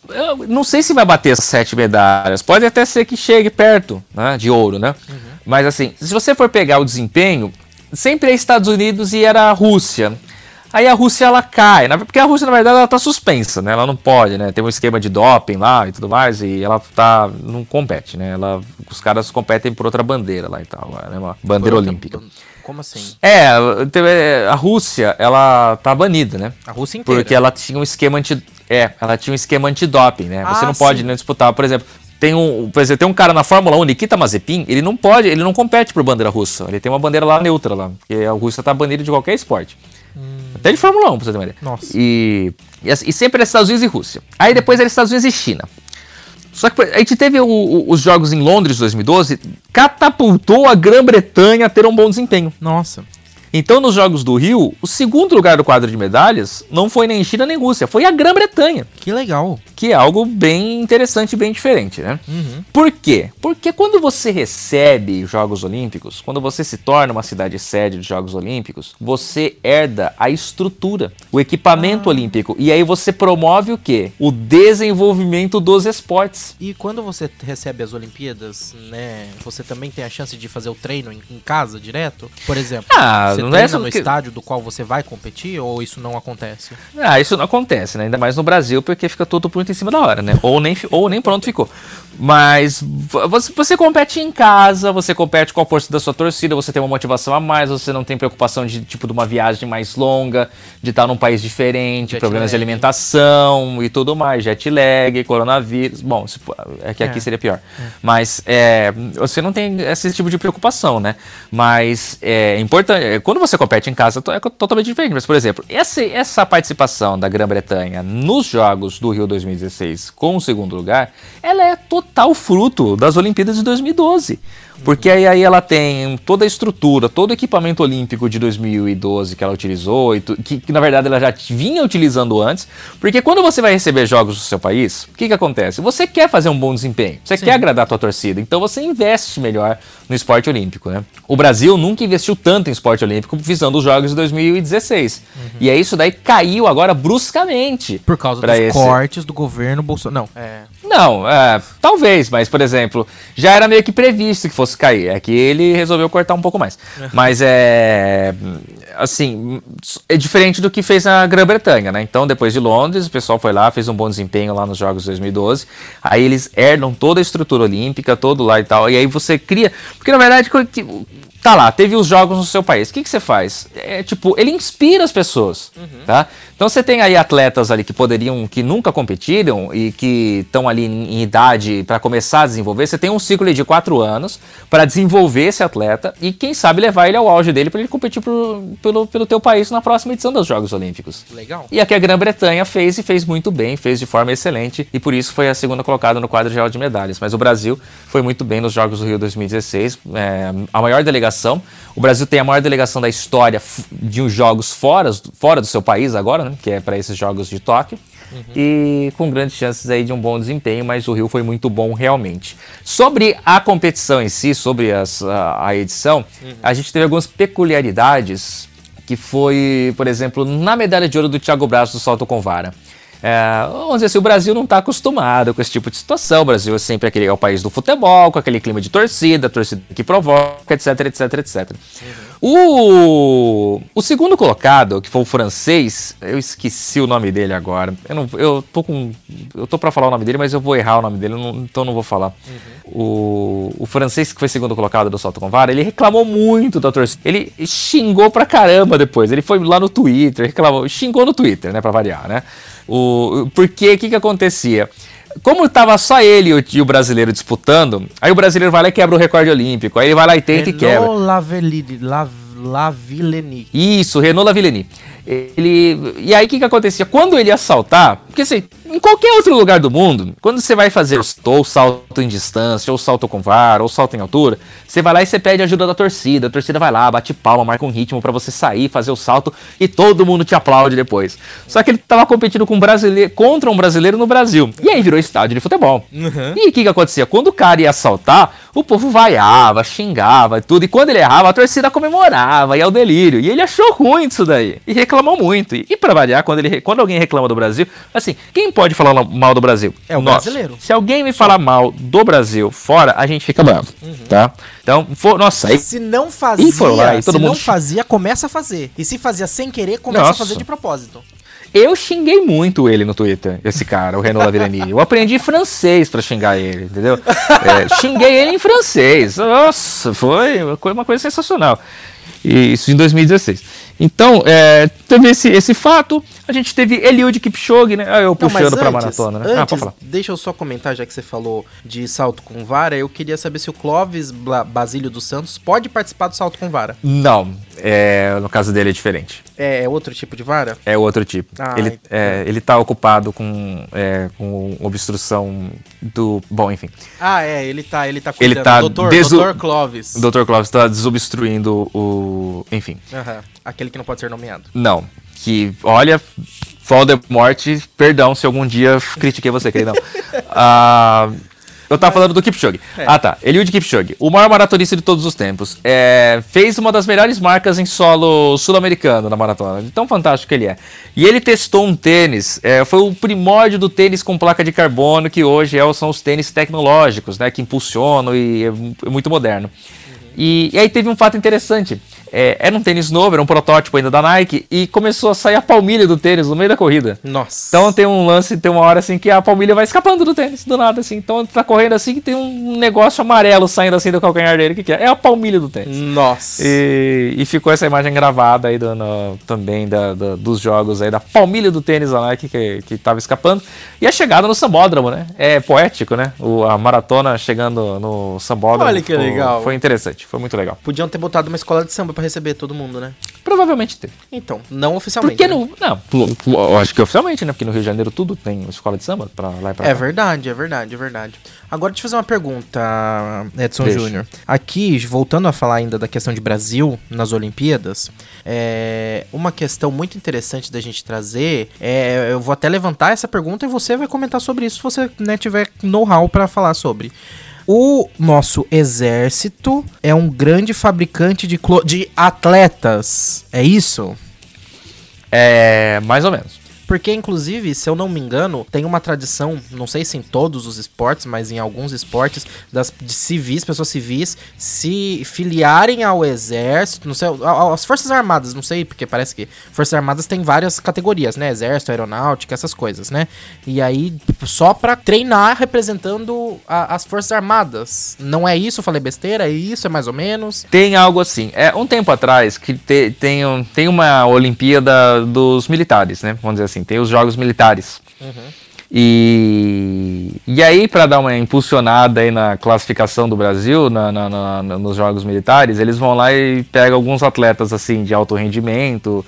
eu não sei se vai bater sete medalhas. Pode até ser que chegue perto né, de ouro, né? Uhum. Mas assim, se você for pegar o desempenho, sempre é Estados Unidos e era a Rússia. Aí a Rússia ela cai, porque a Rússia na verdade ela tá suspensa, né? Ela não pode, né? Tem um esquema de doping lá e tudo mais e ela tá não compete, né? Ela os caras competem por outra bandeira lá e tal, né? Uma bandeira olímpica. Como assim? É, a Rússia, ela tá banida, né? A Rússia inteira. Porque ela tinha um esquema anti é, ela tinha um esquema antidoping, né? Você ah, não pode né, disputar, por exemplo, tem um, por exemplo, tem um cara na Fórmula 1, Nikita Mazepin, ele não pode, ele não compete por bandeira russa. Ele tem uma bandeira lá neutra lá, porque a Rússia tá banida de qualquer esporte. Hum. Até de Fórmula 1, pra você ter uma ideia. Nossa. E, e, e sempre era Estados Unidos e Rússia. Aí depois era Estados Unidos e China. Só que a gente teve o, o, os jogos em Londres 2012, catapultou a Grã-Bretanha a ter um bom desempenho. Nossa. Então, nos Jogos do Rio, o segundo lugar do quadro de medalhas não foi nem China nem Rússia, foi a Grã-Bretanha. Que legal. Que é algo bem interessante e bem diferente, né? Uhum. Por quê? Porque quando você recebe Jogos Olímpicos, quando você se torna uma cidade sede de Jogos Olímpicos, você herda a estrutura, o equipamento ah. olímpico. E aí você promove o quê? O desenvolvimento dos esportes. E quando você recebe as Olimpíadas, né? Você também tem a chance de fazer o treino em, em casa direto? Por exemplo, ah, você não é no que... estádio do qual você vai competir ou isso não acontece? Ah, isso não acontece, né? Ainda mais no Brasil, porque fica tudo muito em cima da hora, né? Ou nem, ou nem pronto ficou. Mas você, você compete em casa, você compete com a força da sua torcida, você tem uma motivação a mais, você não tem preocupação de tipo de uma viagem mais longa, de estar num país diferente, jet problemas lag. de alimentação e tudo mais, jet lag, coronavírus. Bom, é que aqui é. seria pior. É. Mas é, você não tem esse tipo de preocupação, né? Mas é importante. É, quando você compete em casa, é totalmente diferente. Mas, por exemplo, essa, essa participação da Grã-Bretanha nos Jogos do Rio 2016 com o segundo lugar, ela é total fruto das Olimpíadas de 2012. Porque aí, aí ela tem toda a estrutura, todo o equipamento olímpico de 2012 que ela utilizou, que, que, na verdade ela já vinha utilizando antes. Porque quando você vai receber jogos do seu país, o que, que acontece? Você quer fazer um bom desempenho, você Sim. quer agradar a tua torcida, então você investe melhor no esporte olímpico. Né? O Brasil nunca investiu tanto em esporte olímpico visando os Jogos de 2016. Uhum. E aí isso daí caiu agora bruscamente. Por causa dos esse... cortes do governo Bolsonaro. Não, é. Não, é, talvez, mas por exemplo, já era meio que previsto que fosse cair. É que ele resolveu cortar um pouco mais. Mas é. Assim, é diferente do que fez na Grã-Bretanha, né? Então, depois de Londres, o pessoal foi lá, fez um bom desempenho lá nos Jogos de 2012. Aí eles herdam toda a estrutura olímpica, todo lá e tal. E aí você cria. Porque na verdade, tá lá, teve os jogos no seu país. O que, que você faz? É tipo, ele inspira as pessoas, uhum. tá? Então você tem aí atletas ali que poderiam, que nunca competiram e que estão ali em, em idade para começar a desenvolver. Você tem um ciclo de quatro anos para desenvolver esse atleta e quem sabe levar ele ao auge dele para ele competir pro, pelo, pelo teu país na próxima edição dos Jogos Olímpicos. Legal. E aqui a Grã-Bretanha fez e fez muito bem, fez de forma excelente e por isso foi a segunda colocada no quadro geral de medalhas. Mas o Brasil foi muito bem nos Jogos do Rio 2016. É, a maior delegação. O Brasil tem a maior delegação da história de uns jogos fora, fora do seu país agora, né? que é para esses jogos de Tóquio. Uhum. E com grandes chances aí de um bom desempenho, mas o Rio foi muito bom realmente. Sobre a competição em si, sobre as, a, a, edição, uhum. a gente teve algumas peculiaridades que foi, por exemplo, na medalha de ouro do Thiago Braz do salto com vara. É, vamos dizer assim, o Brasil não está acostumado com esse tipo de situação. O Brasil é sempre aquele, é o país do futebol, com aquele clima de torcida, torcida que provoca, etc, etc, etc. O, o segundo colocado, que foi o francês, eu esqueci o nome dele agora. Eu, não, eu tô com. Eu tô pra falar o nome dele, mas eu vou errar o nome dele, não, então não vou falar. Uhum. O, o francês que foi segundo colocado do Salto com Vara, ele reclamou muito da torcida. Ele xingou pra caramba depois. Ele foi lá no Twitter, reclamou, xingou no Twitter, né, pra variar, né? O, porque o que, que acontecia? como tava só ele e o, brasileiro disputando, aí o brasileiro vai lá e quebra o recorde olímpico. Aí ele vai lá e tenta e quebra. Lavellini, Lavillenie. Isso, Renault Lavillenie. Ele. E aí o que, que acontecia? Quando ele ia saltar, porque assim, em qualquer outro lugar do mundo, quando você vai fazer ou salto em distância, ou salto com vara, ou salto em altura, você vai lá e você pede ajuda da torcida. A torcida vai lá, bate palma, marca um ritmo para você sair, fazer o salto e todo mundo te aplaude depois. Só que ele tava competindo com um brasileiro, contra um brasileiro no Brasil. E aí virou estádio de futebol. Uhum. E o que, que acontecia? Quando o cara ia saltar, o povo vaiava, xingava tudo. E quando ele errava, a torcida comemorava, e é o delírio. E ele achou ruim disso daí. E reclamou muito. E, e pra variar, quando, ele, quando alguém reclama do Brasil, assim, quem pode falar mal do Brasil? É o Nós. brasileiro. Se alguém me falar mal do Brasil fora, a gente fica bravo, uhum. tá? Então, for, nossa, aí... Se não fazia, lá, se mundo... não fazia, começa a fazer. E se fazia sem querer, começa nossa. a fazer de propósito. Eu xinguei muito ele no Twitter, esse cara, o Renault Lavillenie. Eu aprendi francês para xingar ele, entendeu? É, xinguei ele em francês. Nossa, foi uma coisa sensacional. E isso em 2016. Então, é, teve esse, esse fato. A gente teve Eliud Kipchoge, né? Ah, eu puxando pra maratona, né? Antes, ah, falar. Deixa eu só comentar, já que você falou de salto com vara, eu queria saber se o Clóvis Basílio dos Santos pode participar do salto com vara. Não, é, no caso dele é diferente. É, é outro tipo de vara? É outro tipo. Ah, ele, é, ele tá ocupado com, é, com obstrução do. Bom, enfim. Ah, é, ele tá, ele tá cuidando. Ele tá doutor, deso... doutor Clóvis. Doutor Clóvis tá desobstruindo o. Enfim. Aham. Aquele que não pode ser nomeado. Não. Que, olha, Voldemort, perdão se algum dia critiquei você, queridão. Ah. Eu tava falando do Kipchoge. É. Ah, tá. Eliud Kipchoge, o maior maratonista de todos os tempos. É, fez uma das melhores marcas em solo sul-americano na maratona. De tão fantástico que ele é. E ele testou um tênis. É, foi o primórdio do tênis com placa de carbono, que hoje é, são os tênis tecnológicos, né? Que impulsionam e é, é muito moderno. Uhum. E, e aí teve um fato interessante. É, era um tênis novo, era um protótipo ainda da Nike, e começou a sair a palmilha do tênis no meio da corrida. Nossa. Então tem um lance, tem uma hora assim que a palmilha vai escapando do tênis, do nada, assim. Então tá correndo assim e tem um negócio amarelo saindo assim do calcanhar dele. O que, que é? É a palmilha do tênis. Nossa. E, e ficou essa imagem gravada aí do, no, também da, da, dos jogos aí, da palmilha do tênis da Nike que, que tava escapando. E a chegada no sambódromo, né? É poético, né? O, a maratona chegando no sambódromo. Olha que legal. Foi interessante, foi muito legal. Podiam ter botado uma escola de samba para receber todo mundo, né? Provavelmente teve. Então, não oficialmente. Porque né? não, não, eu acho que oficialmente, né? Porque no Rio de Janeiro tudo tem escola de samba pra lá e pra É cá. verdade, é verdade, é verdade. Agora deixa eu fazer uma pergunta, Edson Júnior. Aqui, voltando a falar ainda da questão de Brasil nas Olimpíadas, é uma questão muito interessante da gente trazer. É, eu vou até levantar essa pergunta e você vai comentar sobre isso se você né, tiver know-how para falar sobre. O nosso exército é um grande fabricante de, de atletas. É isso? É, mais ou menos. Porque, inclusive, se eu não me engano, tem uma tradição, não sei se em todos os esportes, mas em alguns esportes, das, de civis, pessoas civis, se filiarem ao exército, não sei, às Forças Armadas, não sei, porque parece que Forças Armadas tem várias categorias, né? Exército, aeronáutica, essas coisas, né? E aí, só pra treinar representando a, as Forças Armadas. Não é isso? Falei besteira? É isso? É mais ou menos? Tem algo assim. É, um tempo atrás, que te, tem, tem uma Olimpíada dos militares, né? Vamos dizer assim, tem os jogos militares. Uhum. E, e aí, para dar uma impulsionada aí na classificação do Brasil na, na, na, nos jogos militares, eles vão lá e pegam alguns atletas assim de alto rendimento.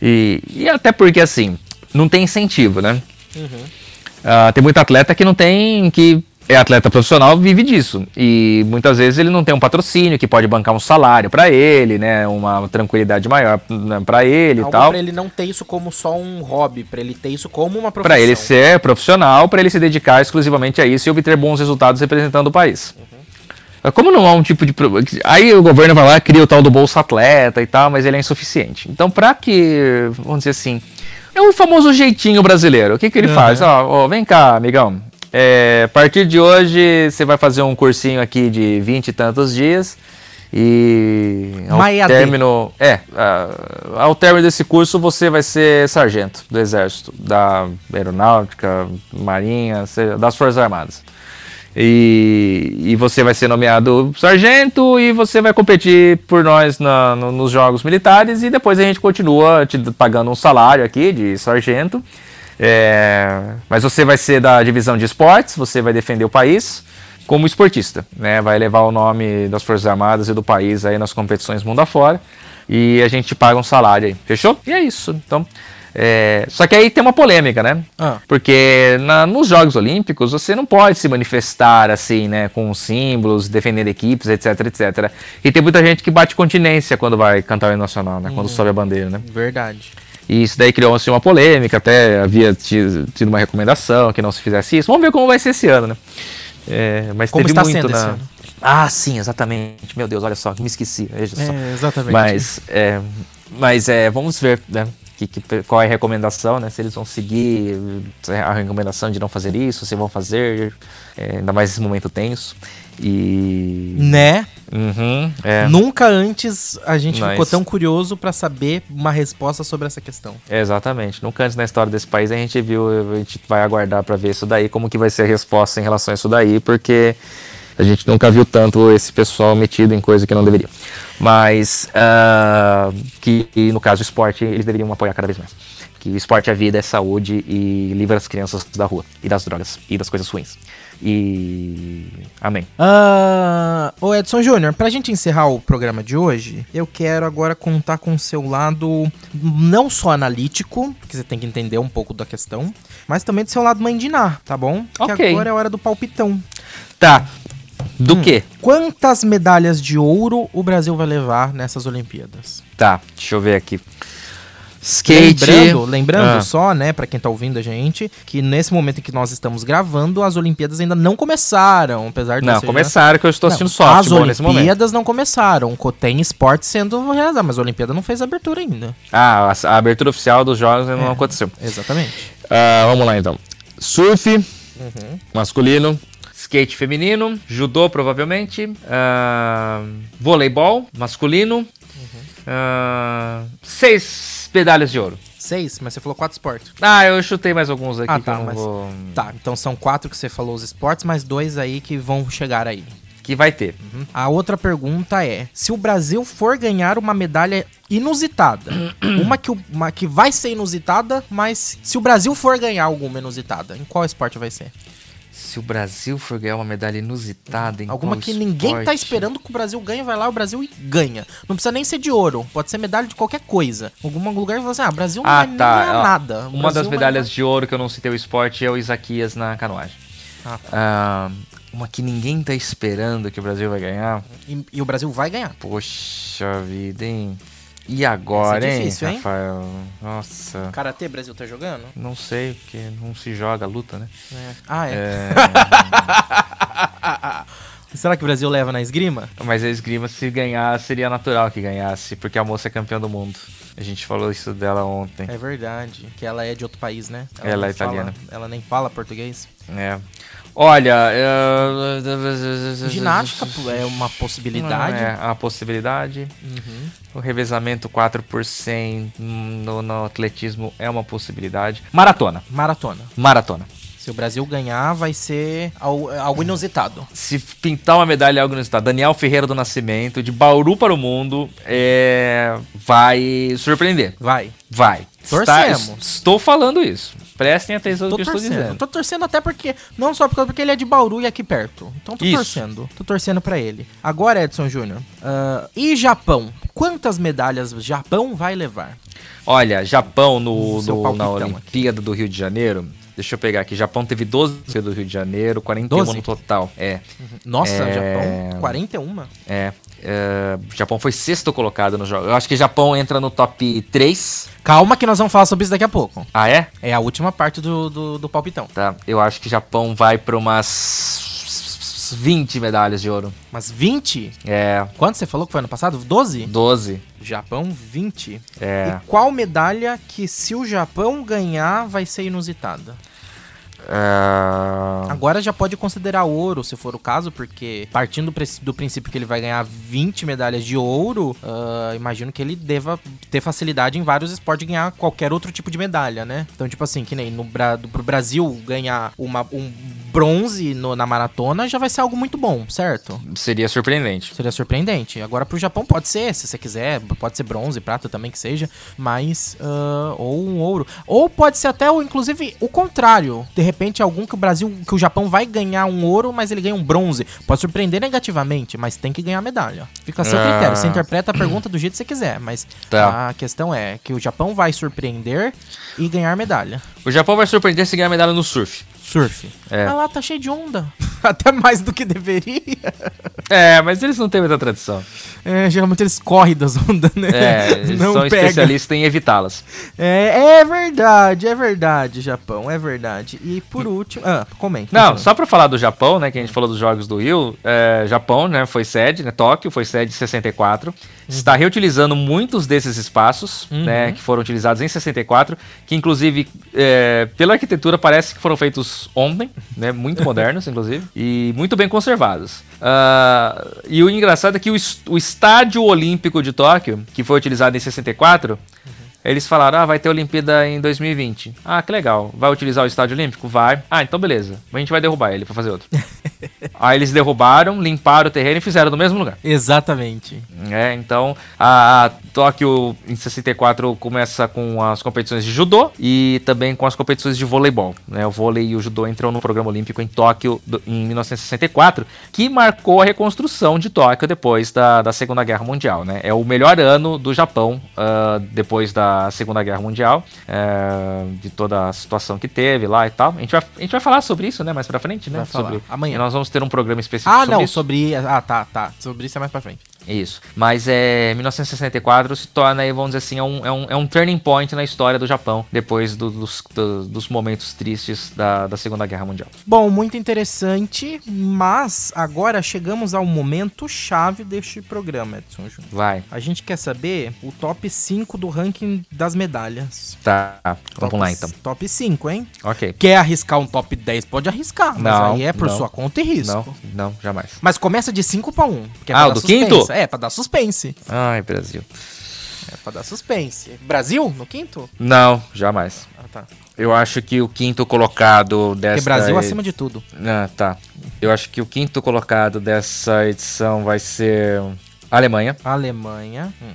E, e até porque assim, não tem incentivo, né? Uhum. Uh, tem muito atleta que não tem. que é atleta profissional, vive disso. E muitas vezes ele não tem um patrocínio que pode bancar um salário para ele, né? Uma tranquilidade maior né, para ele Algo e tal. Para ele não ter isso como só um hobby, para ele ter isso como uma profissão. Para ele ser profissional, para ele se dedicar exclusivamente a isso e obter bons resultados representando o país. Uhum. Como não há um tipo de. Aí o governo vai lá, cria o tal do Bolsa Atleta e tal, mas ele é insuficiente. Então, para que. Vamos dizer assim. É o famoso jeitinho brasileiro. O que, que ele uhum. faz? Ó, ó, vem cá, amigão. É, a partir de hoje, você vai fazer um cursinho aqui de 20 e tantos dias. E ao término, é, ao término desse curso você vai ser sargento do exército, da aeronáutica, marinha, das forças armadas. E, e você vai ser nomeado sargento e você vai competir por nós na- no- nos jogos militares e depois a gente continua te pagando um salário aqui de sargento. É, mas você vai ser da divisão de esportes, você vai defender o país como esportista, né? Vai levar o nome das Forças Armadas e do país aí nas competições mundo afora e a gente te paga um salário aí, fechou? E é isso. Então, é, só que aí tem uma polêmica, né? Ah. Porque na- nos Jogos Olímpicos você não pode se manifestar assim, né? Com símbolos, defendendo equipes, etc, etc. E tem muita gente que bate continência quando vai cantar o hino nacional, né? Quando sobe a bandeira, né? Verdade. E isso daí criou assim, uma polêmica, até havia ti- tido uma recomendação que não se fizesse isso. Vamos ver como vai ser esse ano, né? É, mas Como teve está muito sendo na... esse ano? Ah, sim, exatamente. Meu Deus, olha só, me esqueci. Veja só. É, exatamente. Mas, é, mas é, vamos ver, né? Que, que- qual é a recomendação, né? Se eles vão seguir eh, a recomendação de não fazer isso, se vão fazer, é, ainda mais nesse momento tenso. E. Né? Uhum, é, Nunca antes a gente ficou tão curioso pra saber uma resposta sobre essa questão. Exatamente. Nunca antes na história desse país a gente viu, a gente vai aguardar pra ver isso daí, como que vai ser a resposta em relação a isso daí, porque a gente nunca viu tanto esse pessoal metido em coisa que não deveria. Mas ah, que no caso o esporte eles deveriam apoiar cada vez mais. Que o esporte é vida, é saúde e livra as crianças da rua e das drogas e das coisas ruins. E amém. Ah, ô Edson Júnior, pra gente encerrar o programa de hoje, eu quero agora contar com o seu lado não só analítico, porque você tem que entender um pouco da questão, mas também do seu lado Ná, tá bom? Que Ok. agora é a hora do palpitão. Tá. Do quê? Quantas medalhas de ouro o Brasil vai levar nessas Olimpíadas? Tá, deixa eu ver aqui. Skate. Lembrando, lembrando Ah. só, né, pra quem tá ouvindo a gente, que nesse momento em que nós estamos gravando, as Olimpíadas ainda não começaram, apesar de Não, já- começaram que eu estou assistindo Não, softball As nesse momento. Olimpíadas não começaram. Tem esporte sendo realizado, mas a Olimpíada não fez abertura ainda. Ah, a, a abertura oficial dos jogos ainda não É. aconteceu. Exatamente. Ah, vamos lá então. Surf, Uhum. masculino. Skate feminino. Judô, provavelmente. ah, voleibol, masculino. Uhum. ah, seis medalhas de ouro. Seis, mas você falou quatro esportes. Ah, eu chutei mais alguns aqui Ah, tá, mas- vou... Tá, então são quatro que você falou os esportes, mais dois aí que vão chegar aí. Que vai ter. A outra pergunta é: se o Brasil for ganhar uma medalha inusitada, uma que, uma que vai ser inusitada, mas se o Brasil for ganhar alguma inusitada, em qual esporte vai ser? Se o Brasil for ganhar uma medalha inusitada em Alguma qual que ninguém tá esporte? esperando que o Brasil ganhe, vai lá, o Brasil e ganha. Não precisa nem ser de ouro, pode ser medalha de qualquer coisa. Algum lugar que fala assim: ah, Brasil não Ah, vai nem tá. ganhar ó, nada. O Uma Brasil das vai medalhas de ouro que eu não citei o esporte é o Isaquias na canoagem. Ah, tá. Ah, uma que ninguém tá esperando que o Brasil vai ganhar. E, e o Brasil vai ganhar. Poxa vida, hein? E agora, é hein, difícil, hein? Rafael? Nossa. Karatê Brasil tá jogando? Não sei, porque não se joga, luta, né? Ah, é. É, Será que o Brasil leva na esgrima? mas a esgrima, se ganhar, seria natural que ganhasse, porque a moça é campeã do mundo. A gente falou isso dela ontem. É verdade, que ela é de outro país, né? Ela nem é italiana. fala- ela nem fala português. É. Olha, é... Ginástica é uma possibilidade. É, a possibilidade. Uhum. O revezamento 4 por 100 no, no atletismo é uma possibilidade. Maratona. Maratona. Maratona. Se o Brasil ganhar, vai ser al- algo inusitado. Se pintar uma medalha é algo inusitado, Daniel Ferreira do Nascimento, de Bauru para o mundo, é, vai surpreender. Vai. Vai. Torcemos. Está- estou falando isso. Prestem atenção no que eu estou torcendo. dizendo. Tô torcendo até porque. Não só porque, porque ele é de Bauru e aqui perto. Então tô Isso. torcendo. Tô torcendo pra ele. Agora, Edson Júnior. ah, e Japão? Quantas medalhas o Japão vai levar? Olha, Japão no, Seu no- na palpitão aqui. Olimpíada do Rio de Janeiro. Deixa eu pegar aqui. Japão teve 12 do Rio de Janeiro, 41 12? no total. É. Nossa, É. Japão, 41. É, é, Japão foi sexto colocado no jogo. Eu acho que Japão entra no top 3. Calma que nós vamos falar sobre isso daqui a pouco. Ah, é? É a última parte do, do, do palpitão. Tá. Eu acho que Japão vai pra umas 20 medalhas de ouro. Mas 20? É, Quanto você falou que foi ano passado? 12? 12. Japão, 20. É. E qual medalha que se o Japão ganhar vai ser inusitada? Ah, Agora já pode considerar ouro, se for o caso, porque partindo do princípio que ele vai ganhar 20 medalhas de ouro, ah, imagino que ele deva ter facilidade em vários esportes ganhar qualquer outro tipo de medalha, né? Então, tipo assim, que nem no Bra pro Brasil ganhar uma, um bronze no- na maratona já vai ser algo muito bom, certo? seria surpreendente. Seria surpreendente. Agora pro Japão pode ser, se você quiser, pode ser bronze, prata também que seja, mas ah, ou um ouro, ou pode ser até o inclusive o contrário. De repente algum que o Brasil, que o Japão vai ganhar um ouro, mas ele ganha um bronze. Pode surpreender negativamente, mas tem que ganhar medalha. Fica a seu Ah. critério. Você interpreta a pergunta do jeito que você quiser, mas Tá. a questão é que o Japão vai surpreender e ganhar medalha. O Japão vai surpreender se ganhar medalha no surf. Surf. É. Ah lá, tá cheio de onda. Até mais do que deveria. É, mas eles não têm muita tradição. É, geralmente eles correm das ondas, né? É, eles são pega. especialistas em evitá-las. É, é verdade, é verdade, Japão, é verdade. E por último. Ah, comente. Não, continua. só pra falar do Japão, né, que a gente falou dos Jogos do Rio, é, Japão, né, foi sede, né, Tóquio foi sede em 64, está reutilizando muitos desses espaços, né, que foram utilizados em 64, que inclusive, é, pela arquitetura, parece que foram feitos ontem, né, muito modernos, inclusive, e muito bem conservados. Ah, e o engraçado é que o, o Estádio Olímpico de Tóquio, que foi utilizado em 64, eles falaram, ah, vai ter Olimpíada em 2020. Ah, que legal. Vai utilizar o Estádio Olímpico? Vai. Ah, então beleza. A gente vai derrubar ele pra fazer outro. Aí eles derrubaram, limparam o terreno e fizeram no mesmo lugar. Exatamente. É, então a, Tóquio em 64 começa com as competições de judô e também com as competições de voleibol. Né? O vôlei e o judô entram no programa olímpico em Tóquio do- em 1964, que marcou a reconstrução de Tóquio depois da, da Segunda Guerra Mundial. Né? É o melhor ano do Japão ah, depois da Segunda Guerra Mundial, eh, de toda a situação que teve lá e tal. A gente vai, a gente vai falar sobre isso né, mais pra frente, né? Vai falar. Sobre, Amanhã. E nós vamos ter um programa específico Ah, sobre não, isso. sobre. Ah, tá, tá. Sobre isso é mais pra frente. Isso. Mas é 1964 se torna vamos dizer assim, é um, é um, é um turning point na história do Japão, depois do- dos, do- dos momentos tristes da, da Segunda Guerra Mundial. Bom, muito interessante, mas agora chegamos ao momento chave deste programa, Edson Júnior. Vai. A gente quer saber o top 5 do ranking das medalhas. Tá. Vamos Top- lá então. Top 5, hein? Ok. Quer arriscar um top 10? Pode arriscar, mas Não, aí é por não. sua conta e risco. Não, não, jamais. Mas começa de 5 pra 1. porque é Ah, o do suspense. quinto? É, pra dar suspense. Ai, Brasil. É pra dar suspense. Brasil no quinto? Não, jamais. Ah, tá. Eu acho que o quinto colocado dessa. Porque Brasil acima de tudo. Ah, tá. Eu acho que o quinto colocado dessa edição vai ser Alemanha, Alemanha, hum,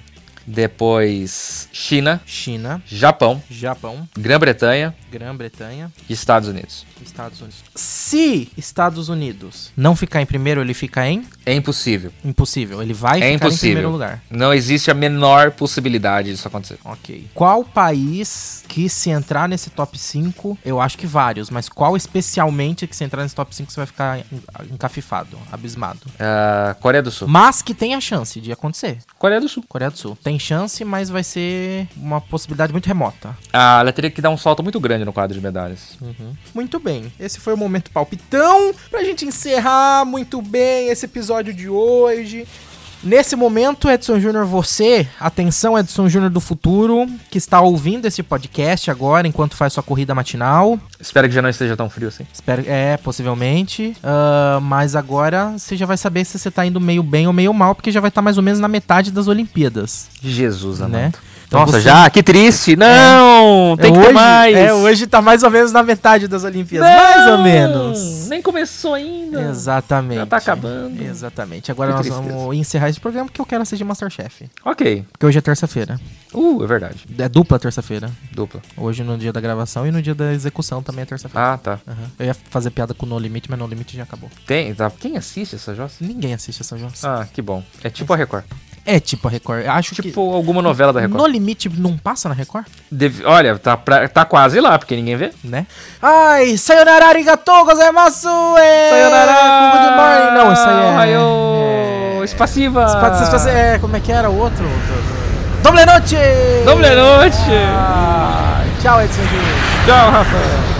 depois China, China, Japão, Japão, Grã-Bretanha Grã-Bretanha Estados Unidos. Estados Unidos. Se Estados Unidos não ficar em primeiro, ele fica em É impossível. impossível. Ele vai É ficar em impossível. primeiro lugar. Não existe a menor possibilidade disso acontecer. Ok. Qual país que se entrar nesse top 5, eu acho que vários, mas qual especialmente que se entrar nesse top 5 você vai ficar en- encafifado, abismado? Ah, Coreia do Sul. Mas que tem a chance de acontecer. Coreia do Sul. Coreia do Sul. Tem chance, mas vai ser uma possibilidade muito remota. Ah, ela teria que dar um salto muito grande no quadro de medalhas. Muito bem, esse foi o momento palpitão pra gente encerrar muito bem esse episódio de hoje. Nesse momento, Edson Júnior, você, atenção Edson Júnior do futuro, que está ouvindo esse podcast agora enquanto faz sua corrida matinal. Espero que já não esteja tão frio assim. Espero, é, possivelmente. Ah, mas agora você já vai saber se você tá indo meio bem ou meio mal, porque já vai estar mais ou menos na metade das Olimpíadas, Jesus, amado. né? Então Nossa, você- já? Que triste! Não! Tem É, que hoje, ter mais! É, hoje tá mais ou menos na metade das Olimpíadas. Não! Mais ou menos. Nem começou ainda. Exatamente. Já tá acabando. Exatamente. Agora Que nós tristeza. vamos encerrar esse programa porque eu quero assistir Masterchef. Ok. Porque hoje é terça-feira. Uh, é verdade. É dupla terça-feira. Dupla. Hoje no dia da gravação e no dia da execução também é terça-feira. Ah, tá. Aham. Eu ia fazer piada com No Limite, mas No Limite já acabou. Tem, tá. Quem assiste essa jossa? Ninguém assiste essa Jones. Ah, que bom. É tipo a Record. É tipo a Record. Eu Acho Tipo alguma novela da que Record. No Limite não passa na Record, Deve- Olha, tá, pra- tá quase lá, porque ninguém vê. né? Ai, sayonara arigatou gozaimasu! É... Morning. Não, isso aí é... Ohayou, é... Espaciva! Espa- espa- é, como é que era o outro? Doble noite! Doble noite! Ah, tchau, Edson Júnior. Tchau, Rafa!